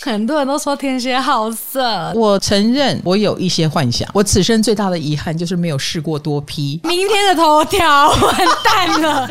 很多人都说天蝎好色，我承认我有一些幻想。我此生最大的遗憾就是没有试过多批。明天的头条完蛋了。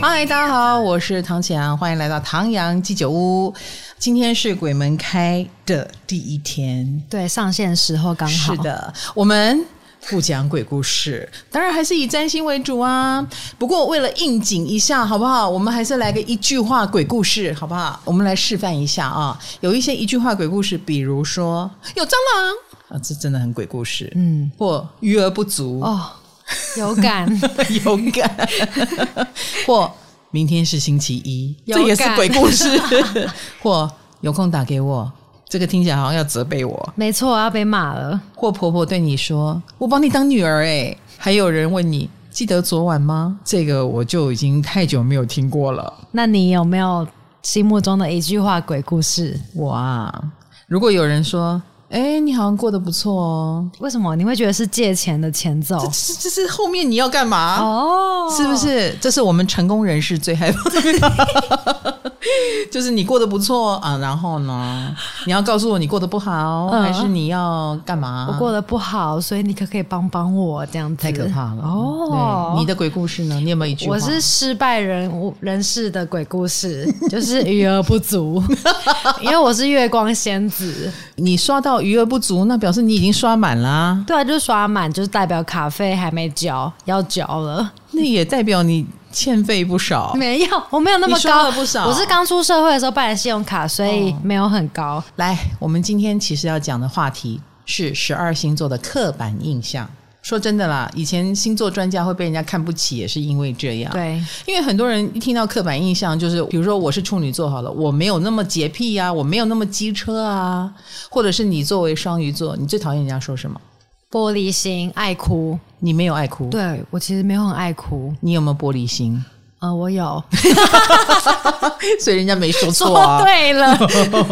嗨，大家好，我是唐启阳，欢迎来到唐阳鸡酒屋。今天是鬼门开的第一天，对，上线时候刚好。是的，我们。不讲鬼故事，当然还是以占星为主啊。不过为了应景一下，好不好？我们还是来个一句话鬼故事，好不好？我们来示范一下啊。有一些一句话鬼故事，比如说有蟑螂啊，这真的很鬼故事。嗯，或余额不足哦，有感 有感，或明天是星期一，这也是鬼故事。或有空打给我。这个听起来好像要责备我，没错，我要被骂了。或婆婆对你说：“我把你当女儿。”哎，还有人问你：“记得昨晚吗？”这个我就已经太久没有听过了。那你有没有心目中的一句话鬼故事？我啊，如果有人说。哎，你好像过得不错哦。为什么你会觉得是借钱的前奏？这是这是后面你要干嘛？哦，是不是？这是我们成功人士最害怕的，就是你过得不错啊。然后呢，你要告诉我你过得不好，嗯、还是你要干嘛？我过得不好，所以你可不可以帮帮我？这样子太可怕了哦。你的鬼故事呢？你有没有一句？我是失败人物人士的鬼故事，就是余额不足，因为我是月光仙子。你刷到。余额不足，那表示你已经刷满了啊。对啊，就是刷满，就是代表卡费还没交，要交了。那也代表你欠费不少。没有，我没有那么高。刷了不少。我是刚出社会的时候办的信用卡，所以没有很高。哦。来，我们今天其实要讲的话题是十二星座的刻板印象。说真的啦，以前星座专家会被人家看不起，也是因为这样。对，因为很多人一听到刻板印象，就是比如说我是处女座好了，我没有那么洁癖啊，我没有那么机车啊，或者是你作为双鱼座，你最讨厌人家说什么？玻璃心，爱哭。你没有爱哭？对，我其实没有很爱哭。你有没有玻璃心？啊、呃，我有，所以人家没说错啊。对了，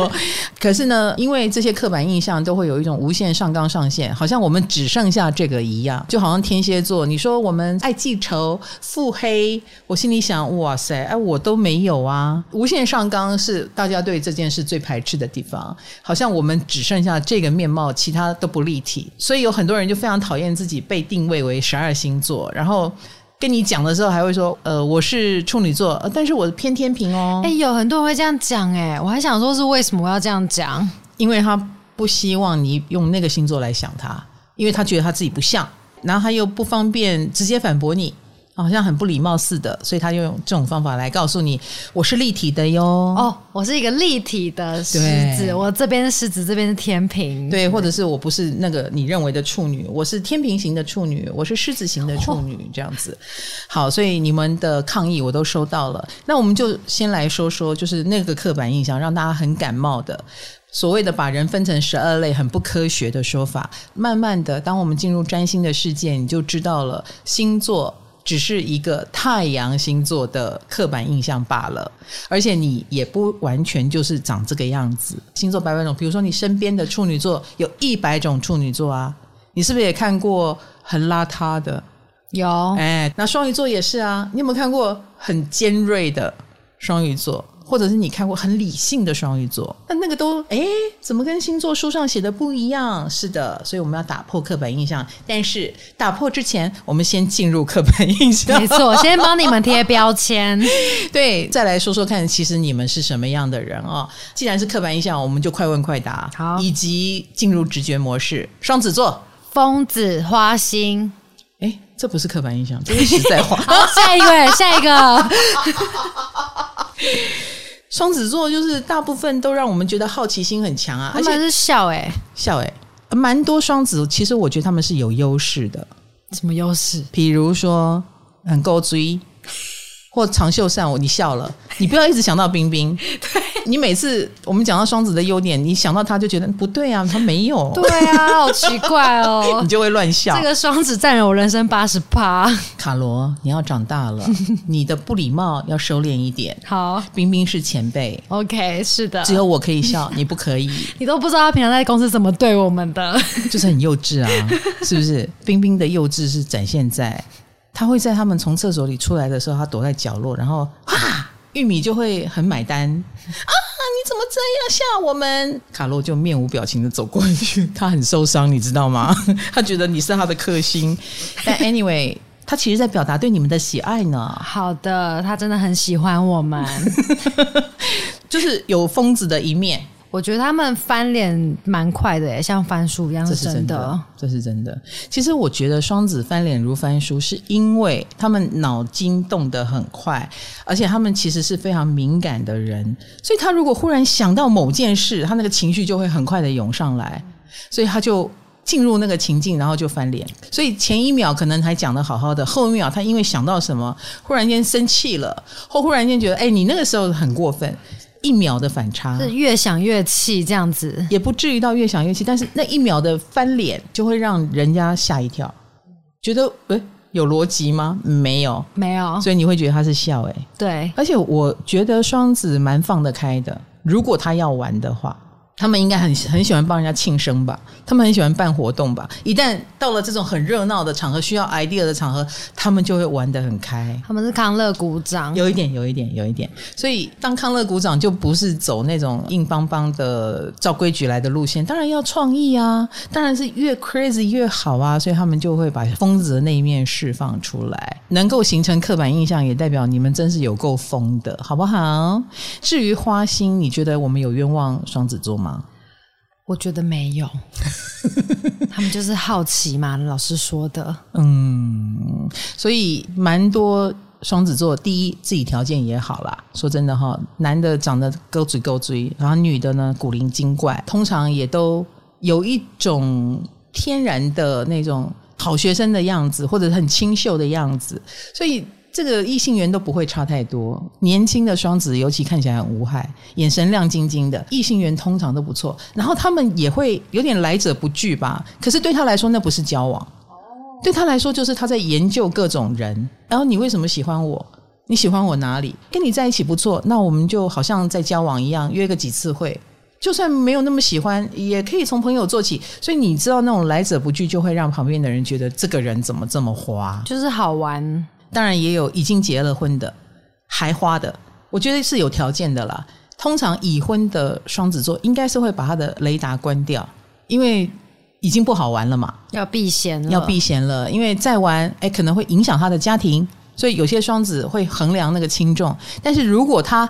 可是呢，因为这些刻板印象都会有一种无限上纲上线，好像我们只剩下这个一样。就好像天蝎座，你说我们爱记仇、腹黑，我心里想，哇塞，哎，我都没有啊。无限上纲是大家对这件事最排斥的地方，好像我们只剩下这个面貌，其他都不立体。所以有很多人就非常讨厌自己被定位为十二星座，然后。跟你讲的时候还会说，呃，我是处女座，呃，但是我是偏天平哦。哎，有很多人会这样讲，哎，我还想说是为什么我要这样讲？因为他不希望你用那个星座来想他，因为他觉得他自己不像，然后他又不方便直接反驳你。好像很不礼貌似的，所以他就用这种方法来告诉你，我是立体的哟。哦，我是一个立体的狮子，我这边是狮子，这边是天平。对，或者是我不是那个你认为的处女，我是天平型的处女，我是狮子型的处女，这样子。好，所以你们的抗议我都收到了。那我们就先来说说，就是那个刻板印象让大家很感冒的所谓的把人分成十二类很不科学的说法。慢慢的，当我们进入占星的世界，你就知道了星座。只是一个太阳星座的刻板印象罢了，而且你也不完全就是长这个样子。星座百百种，比如说你身边的处女座有一百种处女座啊，你是不是也看过很邋遢的？有，哎，那双鱼座也是啊，你有没有看过很尖锐的双鱼座？或者是你看过很理性的双鱼座，那那个都哎，怎么跟星座书上写的不一样？是的，所以我们要打破刻板印象。但是打破之前，我们先进入刻板印象。没错，先帮你们贴标签。对，再来说说看，其实你们是什么样的人哦？既然是刻板印象，我们就快问快答，好，以及进入直觉模式。双子座，疯子花心。哎，这不是刻板印象，这是实在话。好，下一位，下一个。双子座就是大部分都让我们觉得好奇心很强啊，而且是笑哎、欸、笑哎、欸，蛮多双子其实我觉得他们是有优势的。什么优势？比如说很够追。或长袖善舞，你笑了，你不要一直想到冰冰。对，你每次我们讲到双子的优点，你想到他就觉得不对啊，他没有。对啊，好奇怪哦，你就会乱笑。这个双子占了我人生八十趴。卡罗，你要长大了，你的不礼貌要收敛一点。好，冰冰是前辈。OK，是的，只有我可以笑，你不可以。你都不知道他平常在公司怎么对我们的，就是很幼稚啊，是不是？冰冰的幼稚是展现在。他会在他们从厕所里出来的时候，他躲在角落，然后啊，玉米就会很买单 啊！你怎么这样吓我们？卡洛就面无表情的走过去，他很受伤，你知道吗？他觉得你是他的克星。但 anyway，他其实在表达对你们的喜爱呢。好的，他真的很喜欢我们，就是有疯子的一面。我觉得他们翻脸蛮快的耶，像翻书一样，这是真的，这是真的。其实我觉得双子翻脸如翻书，是因为他们脑筋动得很快，而且他们其实是非常敏感的人，所以他如果忽然想到某件事，他那个情绪就会很快的涌上来，所以他就进入那个情境，然后就翻脸。所以前一秒可能还讲得好好的，后一秒他因为想到什么，忽然间生气了，或忽然间觉得，哎，你那个时候很过分。一秒的反差，是越想越气这样子，也不至于到越想越气，但是那一秒的翻脸就会让人家吓一跳，觉得诶有逻辑吗？没有，没有，所以你会觉得他是笑诶。对，而且我觉得双子蛮放得开的，如果他要玩的话。他们应该很很喜欢帮人家庆生吧？他们很喜欢办活动吧？一旦到了这种很热闹的场合，需要 idea 的场合，他们就会玩得很开。他们是康乐鼓掌，有一点，有一点，有一点。所以当康乐鼓掌就不是走那种硬邦邦的照规矩来的路线，当然要创意啊，当然是越 crazy 越好啊。所以他们就会把疯子的那一面释放出来，能够形成刻板印象，也代表你们真是有够疯的，好不好？至于花心，你觉得我们有冤枉双子座吗？我觉得没有，他们就是好奇嘛，老师说的。嗯，所以蛮多双子座，第一自己条件也好啦。说真的哈，男的长得勾嘴勾嘴，然后女的呢古灵精怪，通常也都有一种天然的那种好学生的样子，或者很清秀的样子，所以。这个异性缘都不会差太多，年轻的双子尤其看起来很无害，眼神亮晶晶的，异性缘通常都不错。然后他们也会有点来者不拒吧，可是对他来说那不是交往，对他来说就是他在研究各种人。然后你为什么喜欢我？你喜欢我哪里？跟你在一起不错，那我们就好像在交往一样，约个几次会，就算没有那么喜欢，也可以从朋友做起。所以你知道那种来者不拒，就会让旁边的人觉得这个人怎么这么花，就是好玩。当然也有已经结了婚的，还花的，我觉得是有条件的啦。通常已婚的双子座应该是会把他的雷达关掉，因为已经不好玩了嘛，要避嫌了，要避嫌了。因为再玩，哎，可能会影响他的家庭，所以有些双子会衡量那个轻重。但是如果他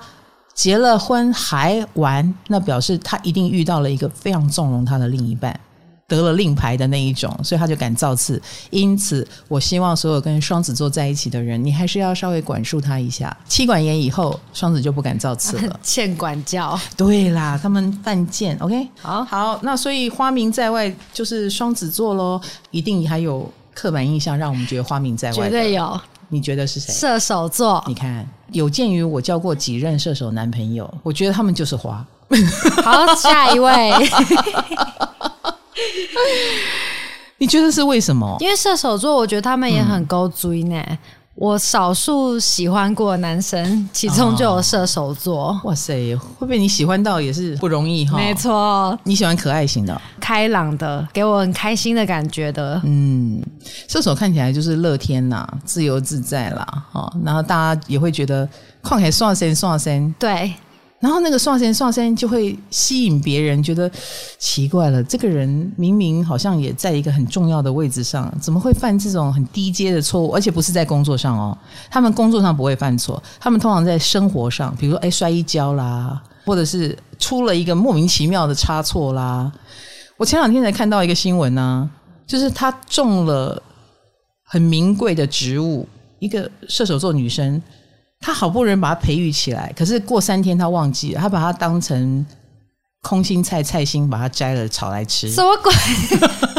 结了婚还玩，那表示他一定遇到了一个非常纵容他的另一半。得了令牌的那一种，所以他就敢造次。因此，我希望所有跟双子座在一起的人，你还是要稍微管束他一下。妻管严以后，双子就不敢造次了。欠管教。对啦，他们犯贱。OK，好，好。那所以花名在外就是双子座喽，一定还有刻板印象让我们觉得花名在外。绝对有。你觉得是谁？射手座。你看，有鉴于我交过几任射手男朋友，我觉得他们就是花。好，下一位。你觉得是为什么？因为射手座，我觉得他们也很勾追呢。嗯、我少数喜欢过的男生，其中就有射手座。哦、哇塞，会被你喜欢到也是不容易哈。没错，你喜欢可爱型的、开朗的，给我很开心的感觉的。嗯，射手看起来就是乐天呐，自由自在啦。哦，然后大家也会觉得，况且算身算身，对。然后那个刷声刷声就会吸引别人，觉得奇怪了。这个人明明好像也在一个很重要的位置上，怎么会犯这种很低阶的错误？而且不是在工作上哦，他们工作上不会犯错，他们通常在生活上，比如说哎摔一跤啦，或者是出了一个莫名其妙的差错啦。我前两天才看到一个新闻呢，就是他中了很名贵的植物，一个射手座女生。他好不容易把它培育起来，可是过三天他忘记了，他把它当成空心菜菜心，把它摘了炒来吃。什么鬼？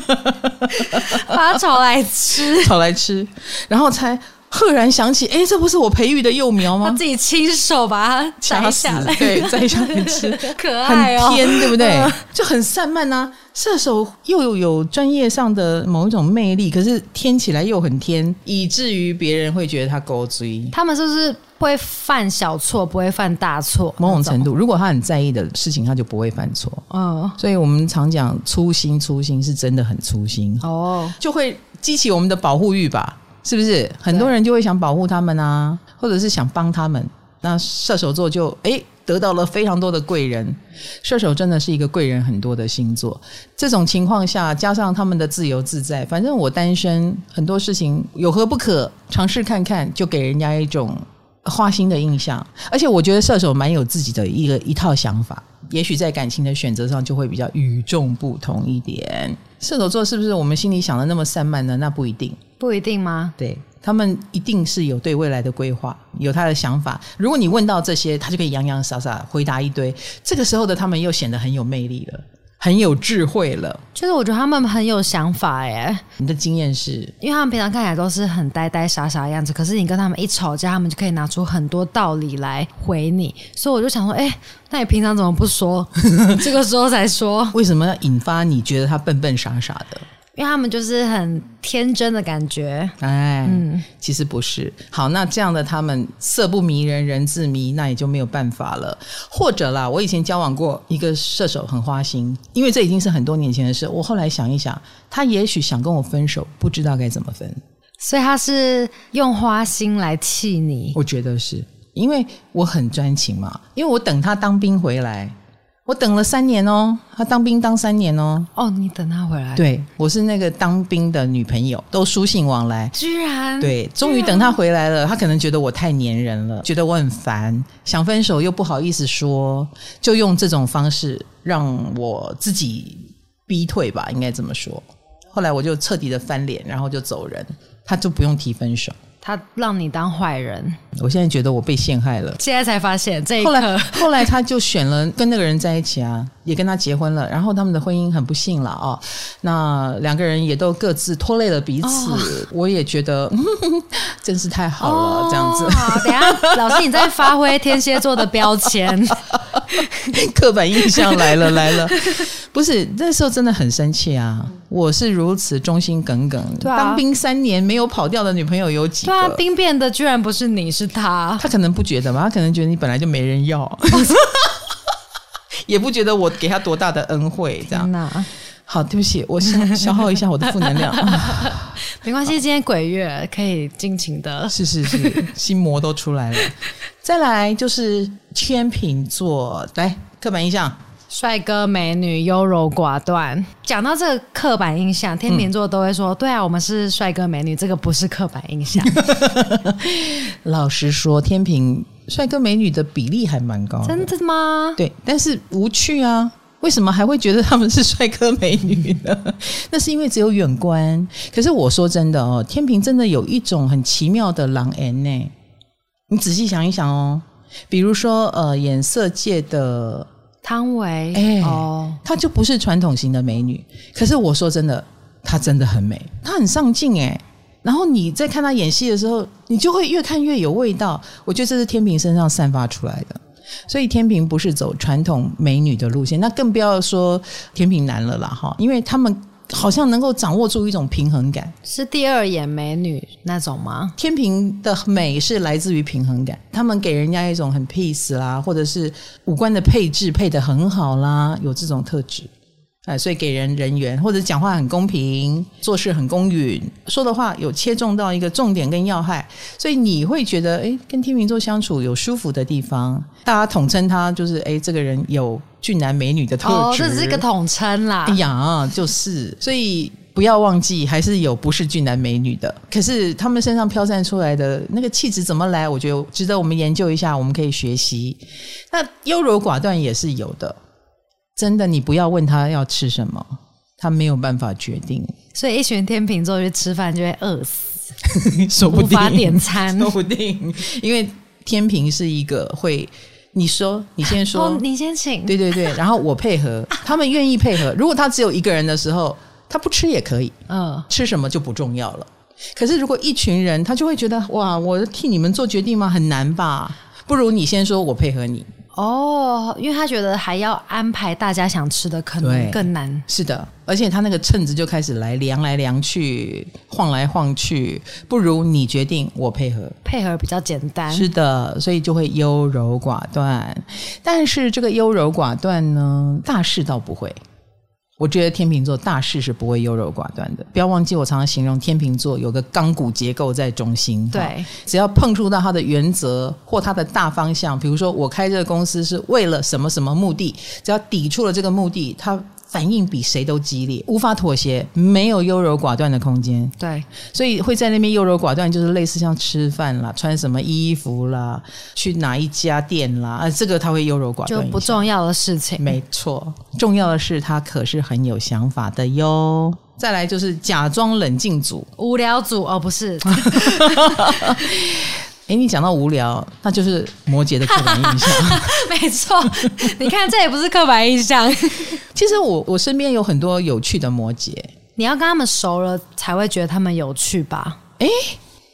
把它炒来吃，炒来吃，然后才赫然想起，哎，这不是我培育的幼苗吗？他自己亲手把它摘下来，对，摘下来吃，可爱哦，很偏，对不对？就很散漫呐、啊。射手又有有专业上的某一种魅力，可是天起来又很天，以至于别人会觉得他勾追。他们是不是会犯小错，不会犯大错？某种程度，如果他很在意的事情，他就不会犯错。嗯，所以我们常讲粗心，粗心是真的很粗心哦，就会激起我们的保护欲吧。是不是？很多人就会想保护他们啊，或者是想帮他们。那射手座就诶得到了非常多的贵人。射手真的是一个贵人很多的星座。这种情况下，加上他们的自由自在，反正我单身，很多事情有何不可？尝试看看，就给人家一种花心的印象。而且我觉得射手蛮有自己的一个一套想法，也许在感情的选择上就会比较与众不同一点。射手座是不是我们心里想的那么散漫呢？那不一定，不一定吗？对。他们一定是有对未来的规划，有他的想法。如果你问到这些，他就可以洋洋洒洒回答一堆。这个时候的他们又显得很有魅力了，很有智慧了。就是我觉得他们很有想法耶。你的经验是？因为他们平常看起来都是很呆呆傻傻的样子，可是你跟他们一吵架，他们就可以拿出很多道理来回你。所以我就想说，哎，那你平常怎么不说？这个时候才说？为什么要引发你觉得他笨笨傻傻的？因为他们就是很天真的感觉，哎，嗯，其实不是。好，那这样的他们色不迷人，人自迷，那也就没有办法了。或者啦，我以前交往过一个射手，很花心，因为这已经是很多年前的事。我后来想一想，他也许想跟我分手，不知道该怎么分，所以他是用花心来气你。我觉得是因为我很专情嘛，因为我等他当兵回来。我等了三年哦，他当兵当三年哦。哦，你等他回来？对，我是那个当兵的女朋友，都书信往来。居然对，终于等他回来了。他可能觉得我太粘人了，觉得我很烦，想分手又不好意思说，就用这种方式让我自己逼退吧，应该这么说。后来我就彻底的翻脸，然后就走人，他就不用提分手。他让你当坏人，我现在觉得我被陷害了。现在才发现这一刻，后来后来他就选了跟那个人在一起啊，也跟他结婚了。然后他们的婚姻很不幸了啊、哦，那两个人也都各自拖累了彼此。哦、我也觉得 真是太好了，哦、这样子。好，等下 老师你在发挥天蝎座的标签，刻板印象来了来了。不是那时候真的很生气啊！我是如此忠心耿耿，当兵三年没有跑掉的女朋友有几个？对啊，兵变的居然不是你，是他。他可能不觉得吧？他可能觉得你本来就没人要，也不觉得我给他多大的恩惠。这样，哪好，对不起，我消消耗一下我的负能量。没关系，今天鬼月可以尽情的。是是是，心魔都出来了。再来就是天秤座，来刻板印象。帅哥美女优柔寡断，讲到这个刻板印象，天秤座都会说：“嗯、对啊，我们是帅哥美女，这个不是刻板印象。”老实说，天秤帅哥美女的比例还蛮高的。真的吗？对，但是无趣啊！为什么还会觉得他们是帅哥美女呢？那是因为只有远观。可是我说真的哦，天平真的有一种很奇妙的人缘呢。你仔细想一想哦，比如说呃，颜色界的。汤唯，哎、欸，哦，她就不是传统型的美女，可是我说真的，她真的很美，她很上镜哎。然后你在看他演戏的时候，你就会越看越有味道。我觉得这是天平身上散发出来的，所以天平不是走传统美女的路线，那更不要说天平男了啦哈，因为他们。好像能够掌握住一种平衡感，是第二眼美女那种吗？天平的美是来自于平衡感，他们给人家一种很 peace 啦，或者是五官的配置配得很好啦，有这种特质。哎，所以给人人缘，或者讲话很公平，做事很公允，说的话有切中到一个重点跟要害，所以你会觉得，哎，跟天秤座相处有舒服的地方。大家统称他就是，哎，这个人有俊男美女的特质。哦，这是一个统称啦。哎呀，就是，所以不要忘记，还是有不是俊男美女的。可是他们身上飘散出来的那个气质怎么来？我觉得值得我们研究一下，我们可以学习。那优柔寡断也是有的。真的，你不要问他要吃什么，他没有办法决定。所以一群天秤座去吃饭就会饿死，说不定，无法点餐，说不定。因为天秤是一个会，你说你先说，哦，你先请，对对对，然后我配合，他们愿意配合。如果他只有一个人的时候，他不吃也可以，嗯，吃什么就不重要了。可是如果一群人，他就会觉得哇，我替你们做决定吗？很难吧？不如你先说，我配合你。哦，因为他觉得还要安排大家想吃的，可能更难。是的，而且他那个秤子就开始来量来量去，晃来晃去，不如你决定，我配合，配合比较简单。是的，所以就会优柔寡断。但是这个优柔寡断呢，大事倒不会。我觉得天秤座大事是不会优柔寡断的。不要忘记，我常常形容天秤座有个钢骨结构在中心。对，只要碰触到他的原则或他的大方向，比如说我开这个公司是为了什么什么目的，只要抵触了这个目的，他。反应比谁都激烈，无法妥协，没有优柔寡断的空间。对，所以会在那边优柔寡断，就是类似像吃饭啦、穿什么衣服啦、去哪一家店啦，啊，这个他会优柔寡断，就不重要的事情。没错，重要的是他可是很有想法的哟。再来就是假装冷静组、无聊组哦，不是。哎，你讲到无聊，那就是摩羯的刻板印象。没错，你看这也不是刻板印象。其实我我身边有很多有趣的摩羯，你要跟他们熟了才会觉得他们有趣吧？哎，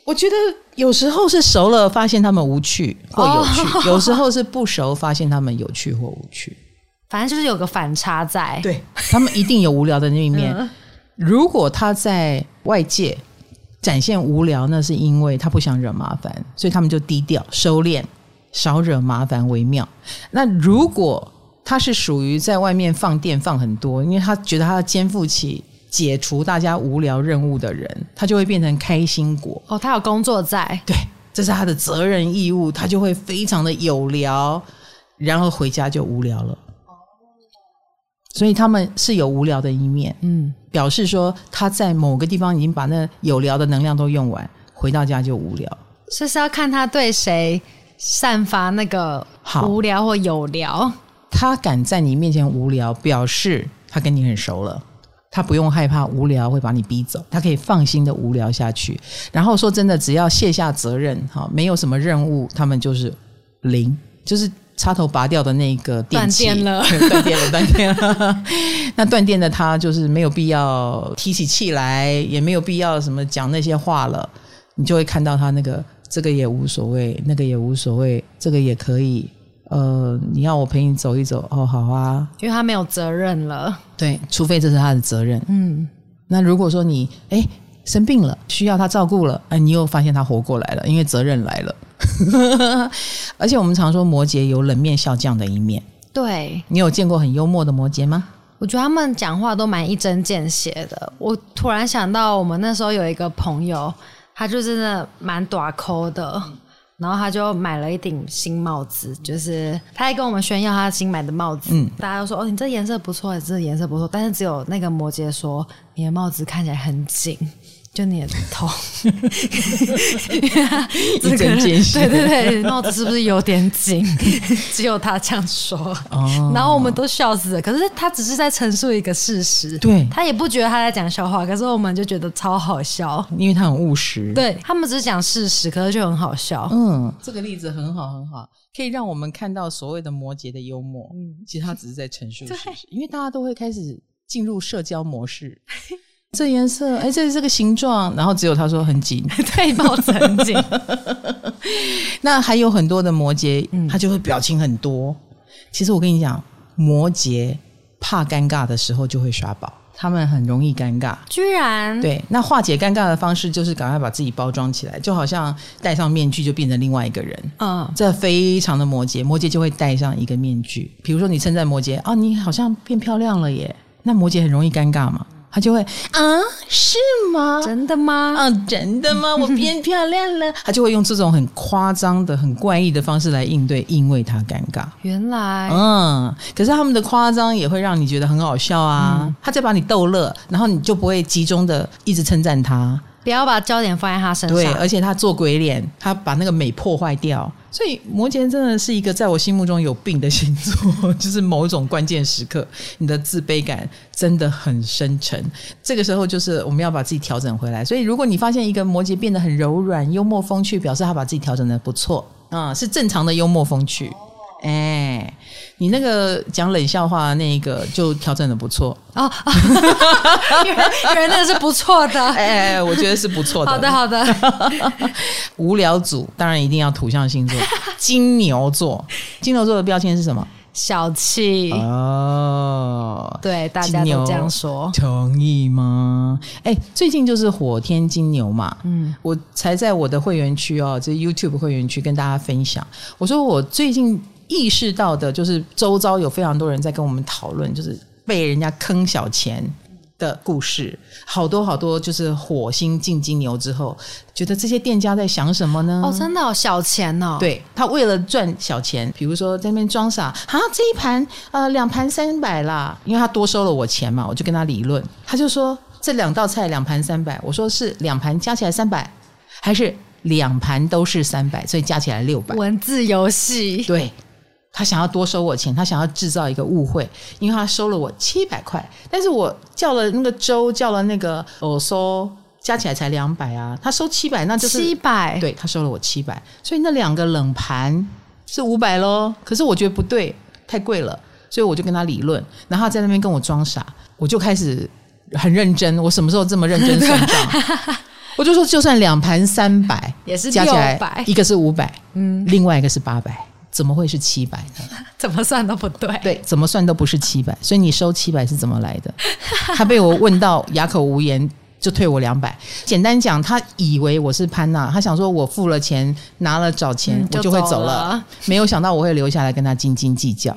我觉得有时候是熟了发现他们无趣或有趣，哦、有时候是不熟发现他们有趣或无趣。反正就是有个反差在，对，他们一定有无聊的那一面。嗯、如果他在外界。展现无聊，那是因为他不想惹麻烦，所以他们就低调收敛，少惹麻烦为妙。那如果他是属于在外面放电放很多，因为他觉得他要肩负起解除大家无聊任务的人，他就会变成开心果。哦，他有工作在，对，这是他的责任义务，他就会非常的有聊，然后回家就无聊了。所以他们是有无聊的一面，嗯，表示说他在某个地方已经把那有聊的能量都用完，回到家就无聊。这是要看他对谁散发那个无聊或有聊。他敢在你面前无聊，表示他跟你很熟了，他不用害怕无聊会把你逼走，他可以放心的无聊下去。然后说真的，只要卸下责任，哈，没有什么任务，他们就是零，就是。插头拔掉的那个电器 断电了，断电了，断电了。那断电的他就是没有必要提起气来，也没有必要什么讲那些话了。你就会看到他那个这个也无所谓，那个也无所谓，这个也可以。呃，你要我陪你走一走，哦，好啊，因为他没有责任了。对，除非这是他的责任。嗯，那如果说你哎生病了，需要他照顾了，哎，你又发现他活过来了，因为责任来了。而且我们常说摩羯有冷面笑匠的一面。对，你有见过很幽默的摩羯吗？我觉得他们讲话都蛮一针见血的。我突然想到，我们那时候有一个朋友，他就真的蛮短抠的，然后他就买了一顶新帽子，就是他还跟我们炫耀他新买的帽子。嗯，大家都说哦，你这颜色不错，你这颜色不错，但是只有那个摩羯说，你的帽子看起来很紧。就你的头，一针见血。对对对，帽子是不是有点紧？只有他这样说。哦。然后我们都笑死了。可是他只是在陈述一个事实。对。他也不觉得他在讲笑话，可是我们就觉得超好笑，因为他很务实。对，他们只是讲事实，可是就很好笑。嗯，这个例子很好很好，可以让我们看到所谓的摩羯的幽默。嗯，其实他只是在陈述事实，因为大家都会开始进入社交模式。这颜色，哎，这是这个形状，然后只有他说很紧，对，帽子很紧。那还有很多的摩羯，他就会表情很多。其实我跟你讲，摩羯怕尴尬的时候就会耍宝，他们很容易尴尬。居然对，那化解尴尬的方式就是赶快把自己包装起来，就好像戴上面具就变成另外一个人。嗯，这非常的摩羯，摩羯就会戴上一个面具。比如说你称赞摩羯啊，你好像变漂亮了耶，那摩羯很容易尴尬嘛。他就会啊，是吗？真的吗？啊，真的吗？我变漂亮了。他就会用这种很夸张的、很怪异的方式来应对，因为他尴尬。原来，嗯，可是他们的夸张也会让你觉得很好笑啊。嗯、他在把你逗乐，然后你就不会集中的一直称赞他。不要把焦点放在他身上。对，而且他做鬼脸，他把那个美破坏掉。所以摩羯真的是一个在我心目中有病的星座，就是某种关键时刻，你的自卑感真的很深沉。这个时候就是我们要把自己调整回来。所以如果你发现一个摩羯变得很柔软、幽默风趣，表示他把自己调整得不错，啊、是正常的幽默风趣。哎，你那个讲冷笑话的那一个就调整的不错。哦，原来原来是不错的，哎，哎，我觉得是不错的。好的好的，无聊组当然一定要土象星座，金牛座，金牛座的标签是什么？小气。哦，对，大家都这样说，同意吗？哎，最近就是火天金牛嘛，嗯，我才在我的会员区哦，这 YouTube 会员区跟大家分享，我说我最近。意识到的就是周遭有非常多人在跟我们讨论，就是被人家坑小钱的故事，好多好多，就是火星进金牛之后，觉得这些店家在想什么呢？哦，真的哦，小钱哦。对，他为了赚小钱，比如说在那边装傻，啊，这一盘呃两盘三百啦，因为他多收了我钱嘛，我就跟他理论，他就说这两道菜两盘三百，我说是两盘加起来三百，还是两盘都是三百，所以加起来六百。文字游戏，对。他想要多收我钱，他想要制造一个误会，因为他收了我七百块，但是我叫了那个粥，叫了那个我收加起来才两百啊，他收七百，那就是七百，对，他收了我七百，所以那两个冷盘是五百喽。可是我觉得不对，太贵了，所以我就跟他理论，然后他在那边跟我装傻，我就开始很认真，我什么时候这么认真算账？我就说，就算两盘三百也是加起来，一个是五百，嗯，另外一个是八百。怎么会是七百呢？怎么算都不对。对，怎么算都不是七百，所以你收七百是怎么来的？他被我问到哑口无言，就退我两百。简单讲，他以为我是潘娜，他想说我付了钱，拿了找钱，嗯、我就会走了。没有想到我会留下来跟他斤斤计较。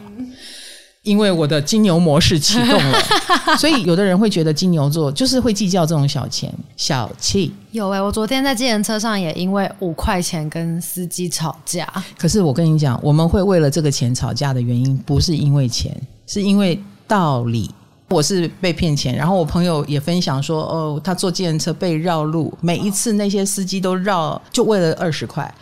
因为我的金牛模式启动了，所以有的人会觉得金牛座就是会计较这种小钱、小气。有哎、欸，我昨天在计程车上也因为五块钱跟司机吵架。可是我跟你讲，我们会为了这个钱吵架的原因，不是因为钱，是因为道理。我是被骗钱，然后我朋友也分享说，哦，他坐计程车被绕路，每一次那些司机都绕，就为了二十块。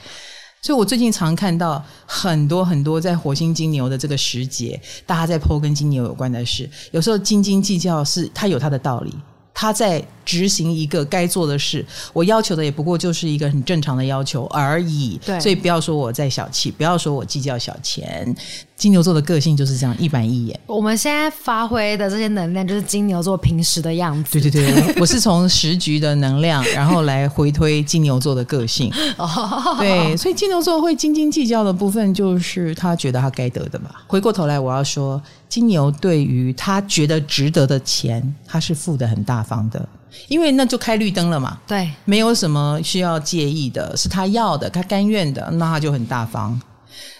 所以，我最近常看到很多很多在火星金牛的这个时节，大家在 po 跟金牛有关的事，有时候斤斤计较是他有他的道理。他在执行一个该做的事，我要求的也不过就是一个很正常的要求而已。对，所以不要说我在小气，不要说我计较小钱。金牛座的个性就是这样，一板一眼。我们现在发挥的这些能量，就是金牛座平时的样子。对对对，我是从时局的能量，然后来回推金牛座的个性。哦，对，所以金牛座会斤斤计较的部分，就是他觉得他该得的嘛。回过头来，我要说。金牛对于他觉得值得的钱，他是付的很大方的，因为那就开绿灯了嘛。对，没有什么需要介意的，是他要的，他甘愿的，那他就很大方。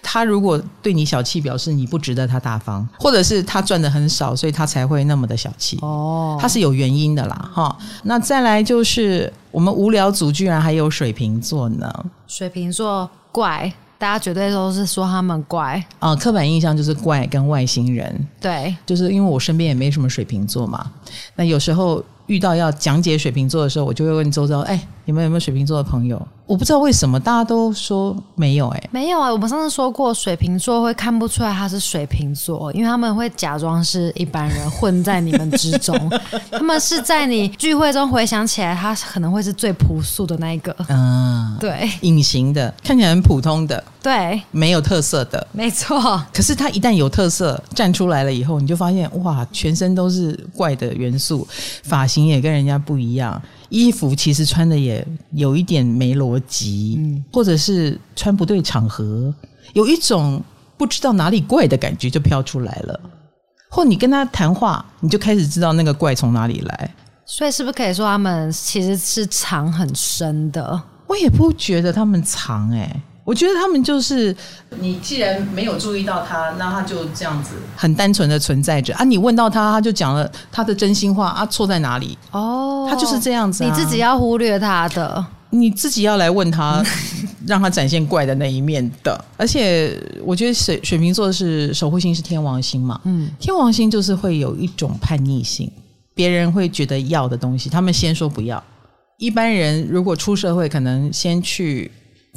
他如果对你小气，表示你不值得他大方，或者是他赚的很少，所以他才会那么的小气。哦，他是有原因的啦，哈。那再来就是我们无聊组居然还有水瓶座呢，水瓶座怪。大家绝对都是说他们怪啊、呃，刻板印象就是怪跟外星人。对，就是因为我身边也没什么水瓶座嘛，那有时候。遇到要讲解水瓶座的时候，我就会问周遭：“哎，你们有没有水瓶座的朋友？”我不知道为什么大家都说没有、欸。哎，没有啊！我们上次说过，水瓶座会看不出来他是水瓶座，因为他们会假装是一般人混在你们之中。他们是在你聚会中回想起来，他可能会是最朴素的那一个。嗯，对，隐形的，看起来很普通的，对，没有特色的，没错。可是他一旦有特色站出来了以后，你就发现哇，全身都是怪的元素，发型也跟人家不一样，衣服其实穿的也有一点没逻辑，嗯，或者是穿不对场合，有一种不知道哪里怪的感觉就飘出来了。或你跟他谈话，你就开始知道那个怪从哪里来。所以是不是可以说他们其实是藏很深的？我也不觉得他们藏哎、欸。我觉得他们就是，你既然没有注意到他，那他就这样子很单纯的存在着啊。你问到他，他就讲了他的真心话啊，错在哪里？哦，他就是这样子啊。你自己要忽略他的，你自己要来问他，让他展现怪的那一面的。而且我觉得水水瓶座是守护星是天王星嘛，嗯，天王星就是会有一种叛逆性，别人会觉得要的东西，他们先说不要。一般人如果出社会，可能先去。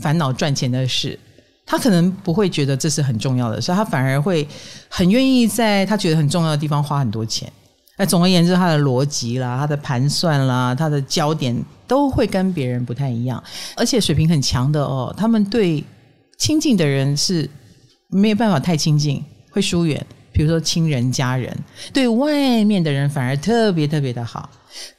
烦恼赚钱的事，他可能不会觉得这是很重要的事，他反而会很愿意在他觉得很重要的地方花很多钱。那总而言之，他的逻辑啦、他的盘算啦、他的焦点都会跟别人不太一样。而且水平很强的哦，他们对亲近的人是没有办法太亲近，会疏远。比如说亲人、家人，对外面的人反而特别特别的好。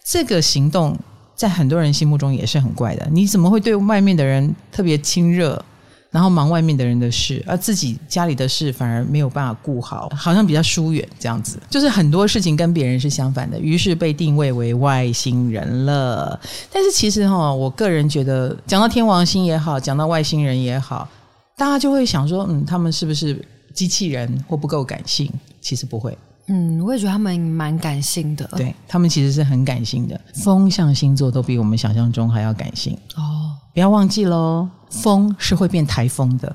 这个行动。在很多人心目中也是很怪的，你怎么会对外面的人特别亲热，然后忙外面的人的事，而自己家里的事反而没有办法顾好，好像比较疏远这样子，就是很多事情跟别人是相反的，于是被定位为外星人了。但是其实哈，我个人觉得，讲到天王星也好，讲到外星人也好，大家就会想说，嗯，他们是不是机器人或不够感性？其实不会。嗯，我也觉得他们蛮感性的。对，他们其实是很感性的，风象星座都比我们想象中还要感性哦。不要忘记喽，风是会变台风的，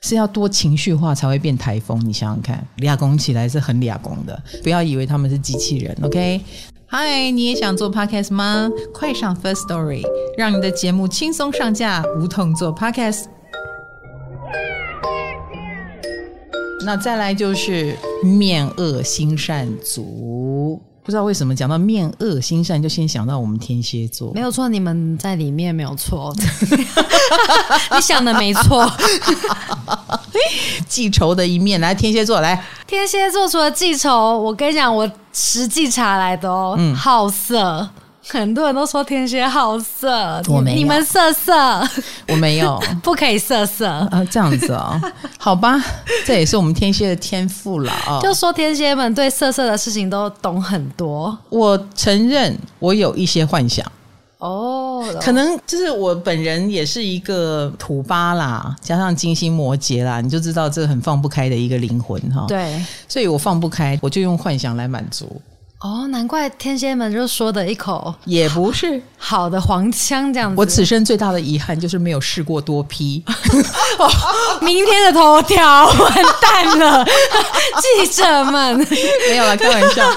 是要多情绪化才会变台风。你想想看，俩攻起来是很俩攻的，不要以为他们是机器人。OK，嗨，你也想做 Podcast 吗？快上 First Story，让你的节目轻松上架，无痛做 Podcast。那再来就是面恶心善组，不知道为什么讲到面恶心善，就先想到我们天蝎座。没有错，你们在里面没有错，你想的没错。记仇的一面，来天蝎座来。天蝎座除了记仇，我跟你讲，我实际查来的哦，嗯，好色。很多人都说天蝎好色，我没有，你们色色，我没有，不可以色色。啊，这样子哦，好吧，这也是我们天蝎的天赋了啊。就说天蝎们对色色的事情都懂很多，我承认我有一些幻想。哦，可能就是我本人也是一个土八啦，加上金星摩羯啦，你就知道这很放不开的一个灵魂哈。对，所以我放不开，我就用幻想来满足。哦，难怪天蝎们就说的一口也不是好的黄腔这样子。我此生最大的遗憾就是没有试过多批。哦，明天的头条完蛋了，记者们没有了，开玩笑，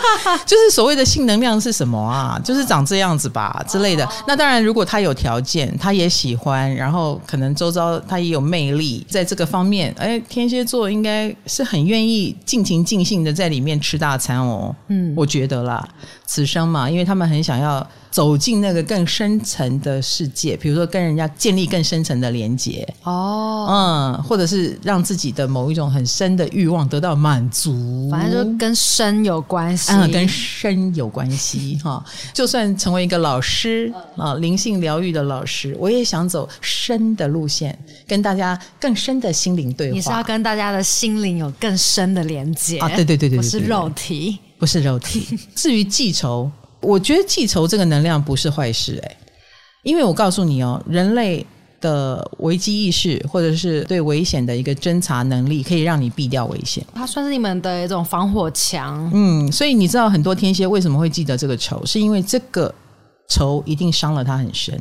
就是所谓的性能量是什么啊？就是长这样子吧之类的。那当然，如果他有条件，他也喜欢，然后可能周遭他也有魅力，在这个方面，哎，天蝎座应该是很愿意尽情尽兴的在里面吃大餐哦。嗯，我觉得。得了，此生嘛，因为他们很想要走进那个更深层的世界，比如说跟人家建立更深层的连接哦，嗯，或者是让自己的某一种很深的欲望得到满足，反正就跟深有关系，嗯，跟深有关系 哈。就算成为一个老师啊，灵性疗愈的老师，我也想走深的路线，跟大家更深的心灵对话。你是要跟大家的心灵有更深的连接啊？对对对对，对，对，不是肉体。不是肉体。至于记仇，我觉得记仇这个能量不是坏事哎，因为我告诉你哦，人类的危机意识或者是对危险的一个侦查能力，可以让你避掉危险。它算是你们的一种防火墙。嗯，所以你知道很多天蝎为什么会记得这个仇，是因为这个。仇一定伤了他很深，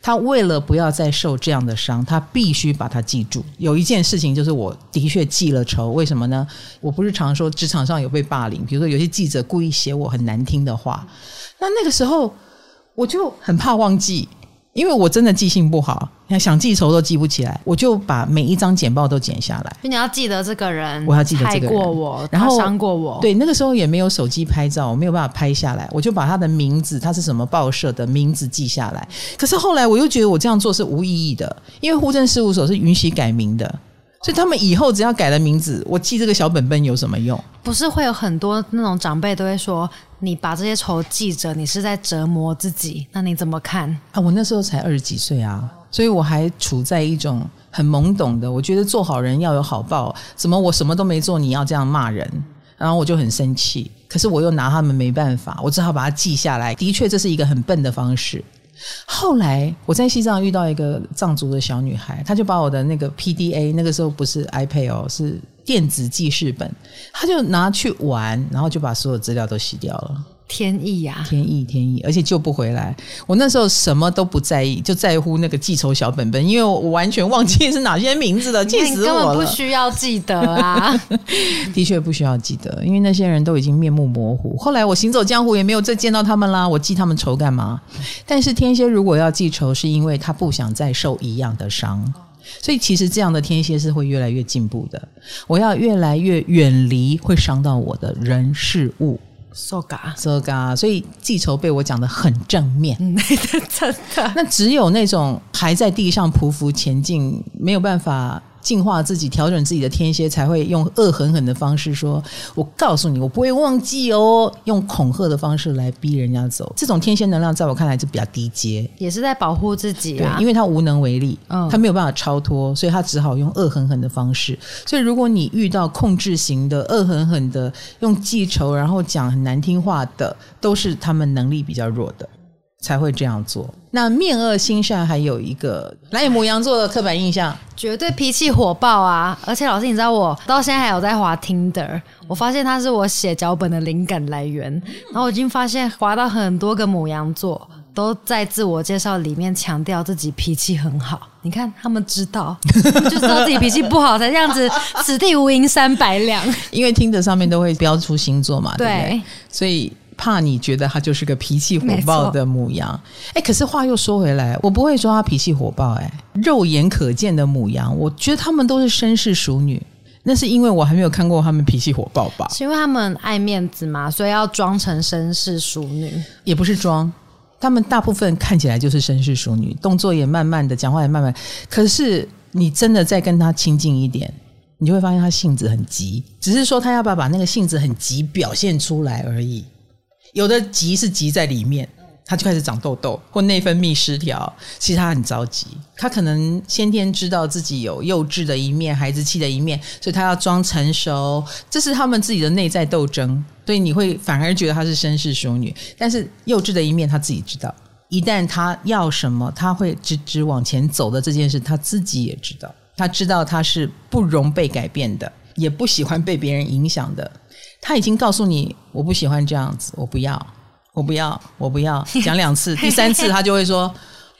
他为了不要再受这样的伤，他必须把它记住。有一件事情就是，我的确记了仇，为什么呢？我不是常说职场上有被霸凌，比如说有些记者故意写我很难听的话，那那个时候我就很怕忘记。因为我真的记性不好，想记仇都记不起来，我就把每一张简报都剪下来。你要记得这个人，我要记得这个人，害过我，然后伤过我。对，那个时候也没有手机拍照，我没有办法拍下来，我就把他的名字，他是什么报社的名字记下来。可是后来我又觉得我这样做是无意义的，因为户政事务所是允许改名的。所以他们以后只要改了名字，我记这个小本本有什么用？不是会有很多那种长辈都会说，你把这些仇记着，你是在折磨自己。那你怎么看啊？我那时候才二十几岁啊，所以我还处在一种很懵懂的。我觉得做好人要有好报，怎么我什么都没做，你要这样骂人？然后我就很生气，可是我又拿他们没办法，我只好把它记下来。的确，这是一个很笨的方式。后来我在西藏遇到一个藏族的小女孩，她就把我的那个 PDA，那个时候不是 iPad 哦，是电子记事本，她就拿去玩，然后就把所有资料都洗掉了。天意呀、啊，天意天意，而且救不回来。我那时候什么都不在意，就在乎那个记仇小本本，因为我完全忘记是哪些名字了，气死我了。根本不需要记得啊，的确不需要记得，因为那些人都已经面目模糊。后来我行走江湖也没有再见到他们啦，我记他们仇干嘛？但是天蝎如果要记仇，是因为他不想再受一样的伤，所以其实这样的天蝎是会越来越进步的。我要越来越远离会伤到我的人事物。So ga so ga，所以记仇被我讲的很正面，嗯，真的。那只有那种还在地上匍匐前进，没有办法。净化自己、调整自己的天蝎，才会用恶狠狠的方式说：“我告诉你，我不会忘记哦。”用恐吓的方式来逼人家走，这种天蝎能量在我看来就比较低阶，也是在保护自己啊。对，因为他无能为力，嗯，他没有办法超脱，所以他只好用恶狠狠的方式。所以，如果你遇到控制型的、恶狠狠的用记仇，然后讲很难听话的，都是他们能力比较弱的。才会这样做。那面恶心善还有一个，来母羊座的刻板印象，绝对脾气火爆啊！而且老师，你知道我到现在还有在滑 Tinder，我发现它是我写脚本的灵感来源。然后我已经发现滑到很多个母羊座都在自我介绍里面强调自己脾气很好。你看他们知道，就知道自己脾气不好，才这样子，此地无银三百两。因为 Tinder 上面都会标出星座嘛，对不对？对，所以。怕你觉得他就是个脾气火爆的母羊，哎，可是话又说回来，我不会说他脾气火爆，哎，肉眼可见的母羊，我觉得他们都是绅士淑女，那是因为我还没有看过他们脾气火爆吧？是因为他们爱面子嘛，所以要装成绅士淑女，也不是装，他们大部分看起来就是绅士淑女，动作也慢慢的，讲话也慢慢，可是你真的再跟他亲近一点，你就会发现他性子很急，只是说他要不要把那个性子很急表现出来而已。有的急是急在里面，他就开始长痘痘或内分泌失调。其实他很着急，他可能先天知道自己有幼稚的一面、孩子气的一面，所以他要装成熟。这是他们自己的内在斗争。所以你会反而觉得他是绅士淑女，但是幼稚的一面他自己知道。一旦他要什么，他会直直往前走的这件事，他自己也知道。他知道他是不容被改变的，也不喜欢被别人影响的。他已经告诉你，我不喜欢这样子，我不要，我不要，我不要。讲两次，第三次他就会说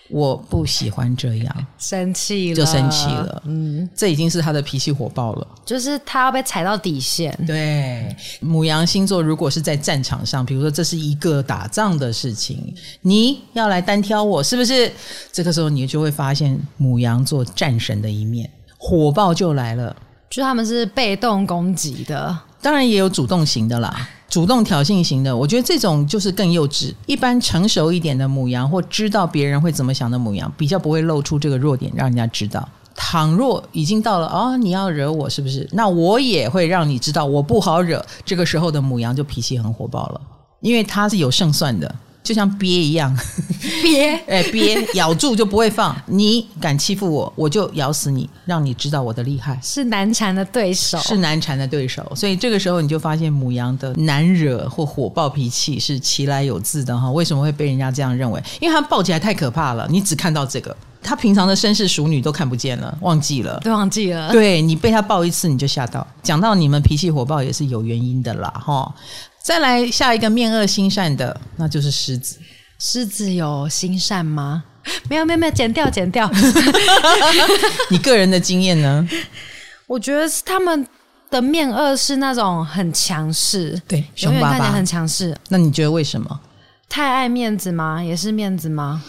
我不喜欢这样，生气了，就生气了。嗯，这已经是他的脾气火爆了，就是他要被踩到底线。对，母羊星座如果是在战场上，比如说这是一个打仗的事情，你要来单挑我，是不是？这个时候你就会发现母羊座战神的一面，火爆就来了。就他们是被动攻击的。当然也有主动型的啦，主动挑衅型的，我觉得这种就是更幼稚。一般成熟一点的母羊，或知道别人会怎么想的母羊，比较不会露出这个弱点，让人家知道。倘若已经到了哦，你要惹我是不是？那我也会让你知道我不好惹。这个时候的母羊就脾气很火爆了，因为它是有胜算的。就像鳖一样，鳖 哎，鳖咬住就不会放。你敢欺负我，我就咬死你，让你知道我的厉害。是难缠的对手，是难缠的对手。所以这个时候你就发现母羊的难惹或火爆脾气是其来有自的哈。为什么会被人家这样认为？因为他抱起来太可怕了，你只看到这个，他平常的绅士淑女都看不见了，忘记了，都忘记了。对，你被他抱一次你就吓到。讲到你们脾气火爆也是有原因的啦哈。再来下一个面恶心善的，那就是狮子。狮子有心善吗？没有，没有，没有，剪掉，剪掉。你个人的经验呢？我觉得是他们的面恶是那种很强势，对，永远看起来很强势。那你觉得为什么？太爱面子吗？也是面子吗？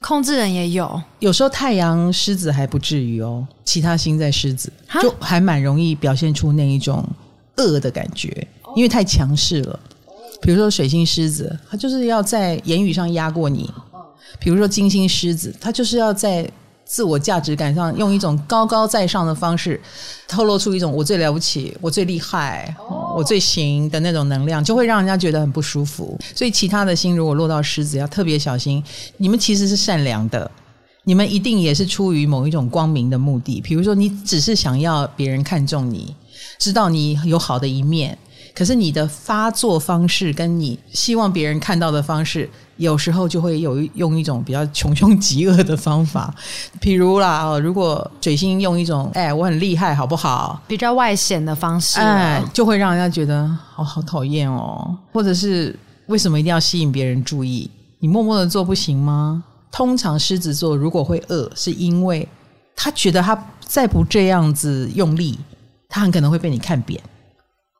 控制人也有。有时候太阳狮子还不至于哦，其他星在狮子就还蛮容易表现出那一种恶的感觉。因为太强势了，比如说水星狮子，他就是要在言语上压过你；比如说金星狮子，他就是要在自我价值感上用一种高高在上的方式，透露出一种我最了不起、我最厉害、我最行的那种能量，就会让人家觉得很不舒服。所以，其他的星如果落到狮子，要特别小心。你们其实是善良的，你们一定也是出于某一种光明的目的。比如说，你只是想要别人看重你，知道你有好的一面。可是你的发作方式跟你希望别人看到的方式，有时候就会有用一种比较穷凶极恶的方法，譬如啦，哦，如果水星用一种哎，我很厉害，好不好？比较外显的方式，哎，就会让人家觉得哦，好讨厌哦，或者是为什么一定要吸引别人注意？你默默的做不行吗？通常狮子座如果会恶，是因为他觉得他再不这样子用力，他很可能会被你看扁。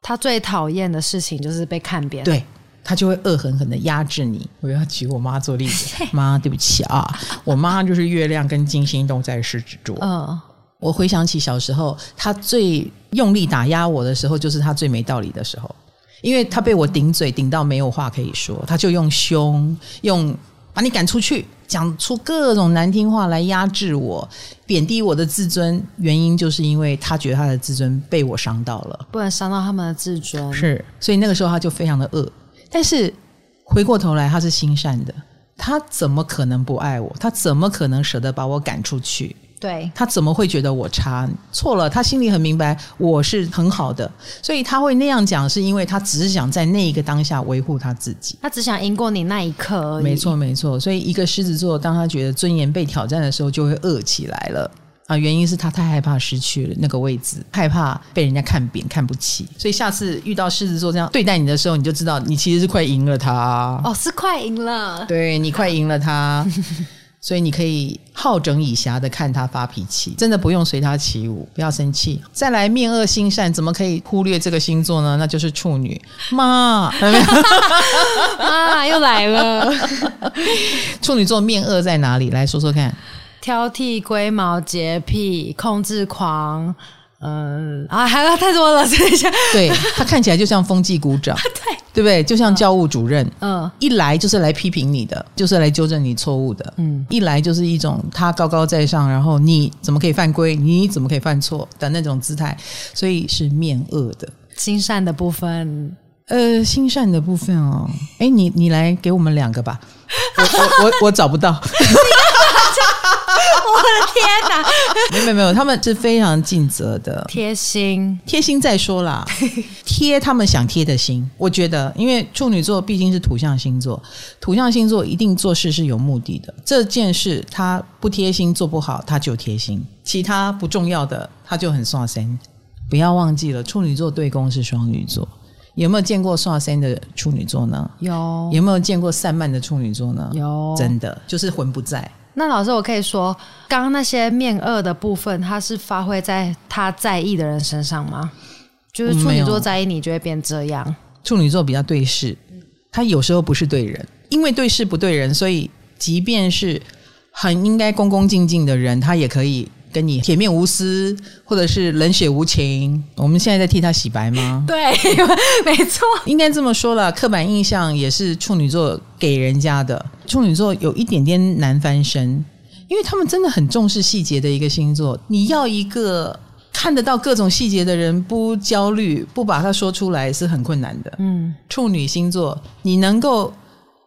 他最讨厌的事情就是被看扁，对，他就会恶狠狠的压制你。我要举我妈做例子，妈，对不起啊，我妈就是月亮跟金星都在狮子座。嗯，我回想起小时候，他最用力打压我的时候，就是他最没道理的时候，因为他被我顶嘴顶到没有话可以说，他就用凶用。把你赶出去，讲出各种难听话来压制我，贬低我的自尊。原因就是因为他觉得他的自尊被我伤到了，不能伤到他们的自尊。是，所以那个时候他就非常的恶。但是回过头来，他是心善的，他怎么可能不爱我？他怎么可能舍得把我赶出去？对，他怎么会觉得我差？错了，他心里很明白我是很好的，所以他会那样讲，是因为他只是想在那一个当下维护他自己，他只想赢过你那一刻而已。没错，没错。所以一个狮子座，当他觉得尊严被挑战的时候，就会饿起来了啊！原因是他太害怕失去了那个位置，害怕被人家看扁、看不起。所以下次遇到狮子座这样对待你的时候，你就知道你其实是快赢了他。哦，是快赢了，对，你快赢了他。所以你可以好整以暇的看他发脾气，真的不用随他起舞，不要生气。再来面恶心善，怎么可以忽略这个星座呢？那就是处女。妈，妈 又来了。处女座面恶在哪里？来说说看。挑剔、龟毛、洁癖、控制狂。嗯啊，还有太多了，等一下。对，他看起来就像风纪股长，对对不对？就像教务主任，嗯，一来就是来批评你的，就是来纠正你错误的，嗯，一来就是一种他高高在上，然后你怎么可以犯规？你怎么可以犯错的那种姿态，所以是面恶的。心善的部分，呃，心善的部分哦，哎，你你来给我们两个吧，我我我，我找不到。我的天哪！没有没有没有，他们是非常尽责的，贴心贴心再说啦，贴他们想贴的心。我觉得，因为处女座毕竟是土象星座，土象星座一定做事是有目的的。这件事他不贴心做不好，他就贴心；其他不重要的，他就很刷身。不要忘记了，处女座对宫是双鱼座。有没有见过刷身的处女座呢？有。有没有见过散漫的处女座呢？有。真的就是魂不在。那老师，我可以说，刚刚那些面恶的部分，它是发挥在他在意的人身上吗？就是处女座在意你，就会变这样。处女座比较对事，他有时候不是对人，因为对事不对人，所以即便是很应该恭恭敬敬的人，他也可以。跟你铁面无私，或者是冷血无情，我们现在在替他洗白吗？对，没错，应该这么说了。刻板印象也是处女座给人家的，处女座有一点点难翻身，因为他们真的很重视细节的一个星座。你要一个看得到各种细节的人，不焦虑，不把它说出来是很困难的。嗯，处女星座，你能够。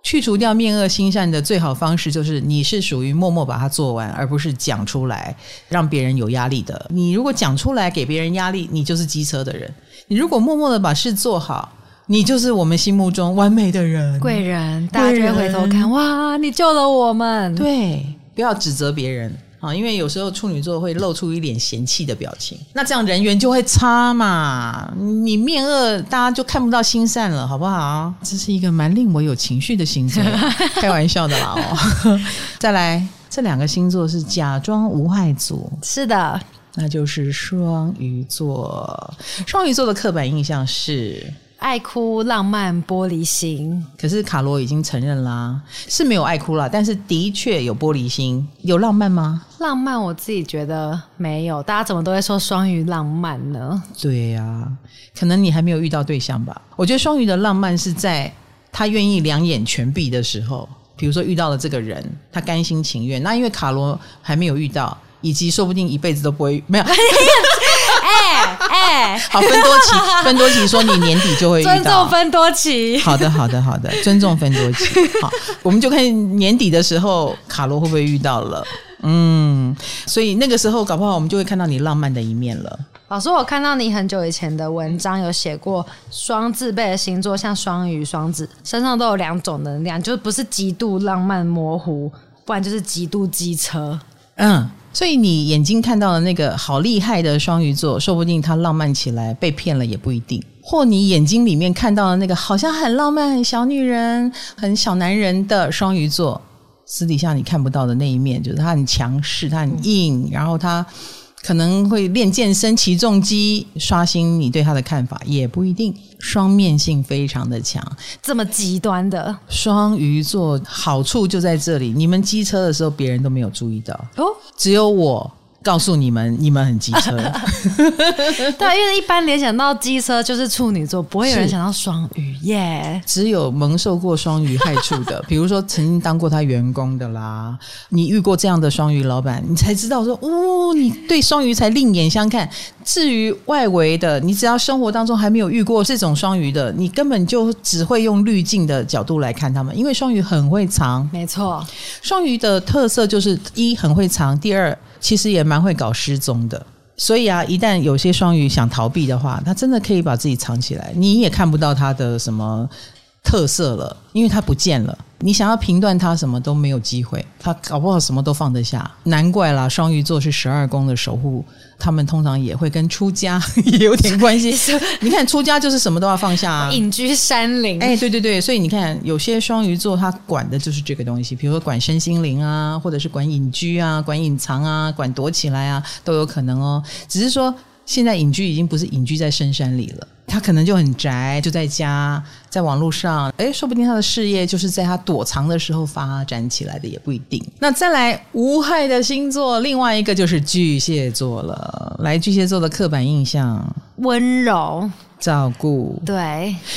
去除掉面恶心善的最好方式，就是你是属于默默把它做完，而不是讲出来让别人有压力的。你如果讲出来给别人压力，你就是机车的人；你如果默默的把事做好，你就是我们心目中完美的人，贵人。大家就会回头看，哇，你救了我们。对，不要指责别人。啊，因为有时候处女座会露出一点嫌弃的表情，那这样人缘就会差嘛。你面恶，大家就看不到心善了，好不好？这是一个蛮令我有情绪的星座，开玩笑的啦哦。再来，这两个星座是假装无害组，是的，那就是双鱼座。双鱼座的刻板印象是。爱哭、浪漫、玻璃心，可是卡罗已经承认啦，是没有爱哭啦，但是的确有玻璃心，有浪漫吗？浪漫我自己觉得没有，大家怎么都会说双鱼浪漫呢？对呀、啊，可能你还没有遇到对象吧。我觉得双鱼的浪漫是在他愿意两眼全闭的时候，比如说遇到了这个人，他甘心情愿。那因为卡罗还没有遇到，以及说不定一辈子都不会没有。好，分多期，分多期说你年底就会遇到，尊重分多期。好的，好的，好的，尊重分多期。好，我们就看年底的时候，卡罗会不会遇到了？嗯，所以那个时候搞不好我们就会看到你浪漫的一面了。老师，我看到你很久以前的文章有写过，双字辈的星座像双鱼、双子，身上都有两种能量，就是不是极度浪漫模糊，不然就是极度机车。嗯。所以你眼睛看到的那个好厉害的双鱼座，说不定他浪漫起来被骗了也不一定；或你眼睛里面看到的那个好像很浪漫、很小女人、很小男人的双鱼座，私底下你看不到的那一面，就是他很强势，他很硬，然后他。可能会练健身、骑重机，刷新你对他的看法，也不一定。双面性非常的强，这么极端的。双鱼座，好处就在这里。你们机车的时候，别人都没有注意到。哦，只有我告诉你们，你们很机车。对，因为一般联想到机车就是处女座，不会有人想到双鱼耶，只有蒙受过双鱼害处的，比如说曾经当过他员工的啦，你遇过这样的双鱼老板，你才知道说，哦，你对双鱼才另眼相看。至于外围的，你只要生活当中还没有遇过这种双鱼的，你根本就只会用滤镜的角度来看他们，因为双鱼很会藏。没错，双鱼的特色就是一很会藏，第二其实也蛮会搞失踪的。所以啊，一旦有些双鱼想逃避的话，他真的可以把自己藏起来，你也看不到他的什么特色了，因为他不见了。你想要评断他什么都没有机会，他搞不好什么都放得下。难怪啦，双鱼座是十二宫的守护，他们通常也会跟出家 也有点关系。你看出家就是什么都要放下，啊，隐居山林。哎，对对对，所以你看有些双鱼座他管的就是这个东西，比如说管身心灵啊，或者是管隐居啊，管隐藏啊，管躲起来啊，都有可能哦。只是说现在隐居已经不是隐居在深山里了。他可能就很宅，就在家，在网络上，诶，说不定他的事业就是在他躲藏的时候发展起来的，也不一定。那再来无害的星座，另外一个就是巨蟹座了。来，巨蟹座的刻板印象，温柔。照顾对，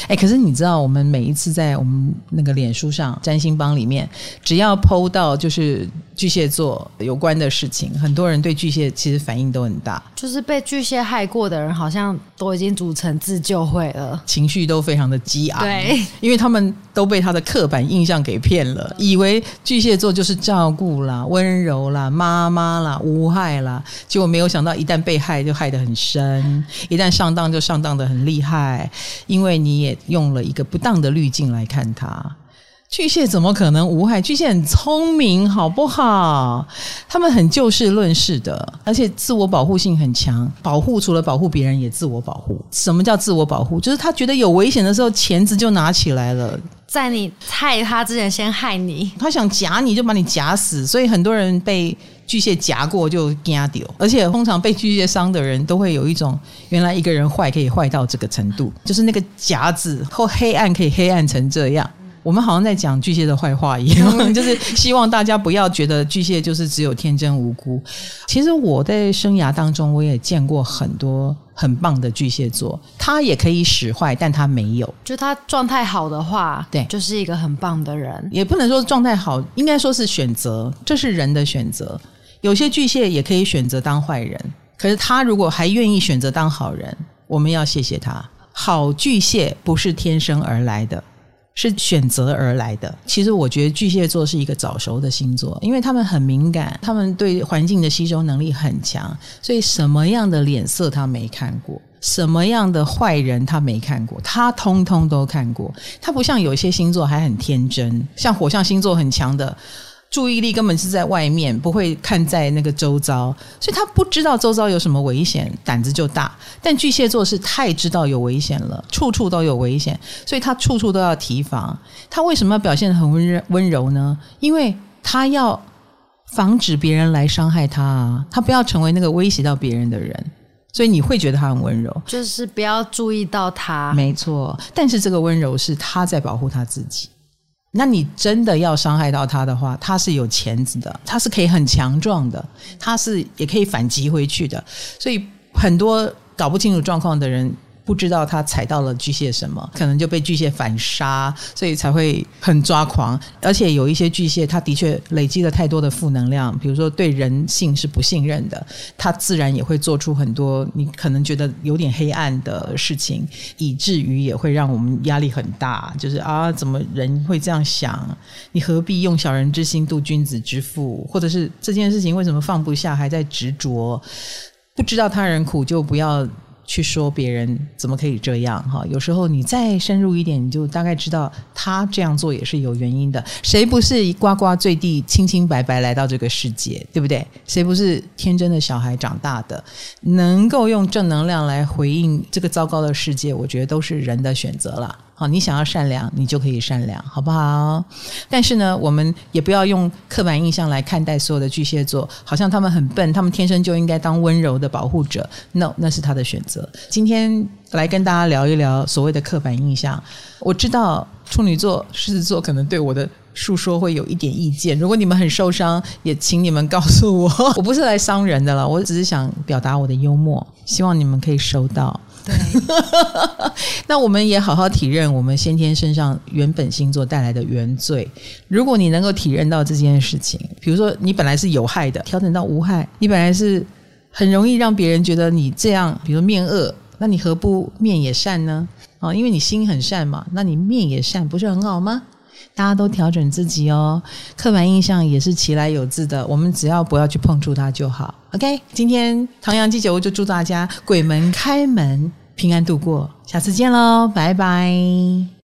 哎，可是你知道，我们每一次在我们那个脸书上占星帮里面，只要 PO 到就是巨蟹座有关的事情，很多人对巨蟹其实反应都很大。就是被巨蟹害过的人，好像都已经组成自救会了，情绪都非常的激昂。对，因为他们都被他的刻板印象给骗了，以为巨蟹座就是照顾啦、温柔啦、妈妈啦、无害啦，结果没有想到，一旦被害就害得很深，一旦上当就上当的很厉害。因为你也用了一个不当的滤镜来看他。巨蟹怎么可能无害？巨蟹很聪明，好不好？他们很就事论事的，而且自我保护性很强。保护除了保护别人，也自我保护。什么叫自我保护？就是他觉得有危险的时候，钳子就拿起来了，在你害他之前先害你。他想夹你就把你夹死，所以很多人被巨蟹夹过就惊掉。而且通常被巨蟹伤的人都会有一种，原来一个人坏可以坏到这个程度，就是那个夹子或黑暗可以黑暗成这样。我们好像在讲巨蟹的坏话一样，就是希望大家不要觉得巨蟹就是只有天真无辜。其实我在生涯当中，我也见过很多很棒的巨蟹座，他也可以使坏，但他没有。就他状态好的话，对，就是一个很棒的人。也不能说状态好，应该说是选择，这是人的选择。有些巨蟹也可以选择当坏人，可是他如果还愿意选择当好人，我们要谢谢他。好巨蟹不是天生而来的。是选择而来的。其实我觉得巨蟹座是一个早熟的星座，因为他们很敏感，他们对环境的吸收能力很强，所以什么样的脸色他没看过，什么样的坏人他没看过，他通通都看过。他不像有些星座还很天真，像火象星座很强的。注意力根本是在外面，不会看在那个周遭，所以他不知道周遭有什么危险，胆子就大。但巨蟹座是太知道有危险了，处处都有危险，所以他处处都要提防。他为什么要表现得很温温柔呢？因为他要防止别人来伤害他啊，他不要成为那个威胁到别人的人。所以你会觉得他很温柔，就是不要注意到他。没错，但是这个温柔是他在保护他自己。那你真的要伤害到他的话，他是有钳子的，他是可以很强壮的，他是也可以反击回去的，所以很多搞不清楚状况的人。不知道他踩到了巨蟹什么，可能就被巨蟹反杀，所以才会很抓狂。而且有一些巨蟹，他的确累积了太多的负能量，比如说对人性是不信任的，他自然也会做出很多你可能觉得有点黑暗的事情，以至于也会让我们压力很大。就是啊，怎么人会这样想？你何必用小人之心度君子之腹？或者是这件事情为什么放不下，还在执着？不知道他人苦就不要。去说别人怎么可以这样哈？有时候你再深入一点，你就大概知道他这样做也是有原因的。谁不是呱呱坠地、清清白白来到这个世界，对不对？谁不是天真的小孩长大的？能够用正能量来回应这个糟糕的世界，我觉得都是人的选择了。好，你想要善良，你就可以善良，好不好？但是呢，我们也不要用刻板印象来看待所有的巨蟹座，好像他们很笨，他们天生就应该当温柔的保护者。No，那是他的选择。今天来跟大家聊一聊所谓的刻板印象。我知道处女座、狮子座可能对我的述说会有一点意见，如果你们很受伤，也请你们告诉我。我不是来伤人的了，我只是想表达我的幽默，希望你们可以收到。对，那我们也好好体认我们先天身上原本星座带来的原罪。如果你能够体认到这件事情，比如说你本来是有害的，调整到无害；你本来是很容易让别人觉得你这样，比如面恶，那你何不面也善呢？啊、哦，因为你心很善嘛，那你面也善，不是很好吗？大家都调整自己哦，刻板印象也是其来有自的，我们只要不要去碰触它就好。OK，今天唐阳鸡酒屋就祝大家鬼门开门，平安度过，下次见喽，拜拜。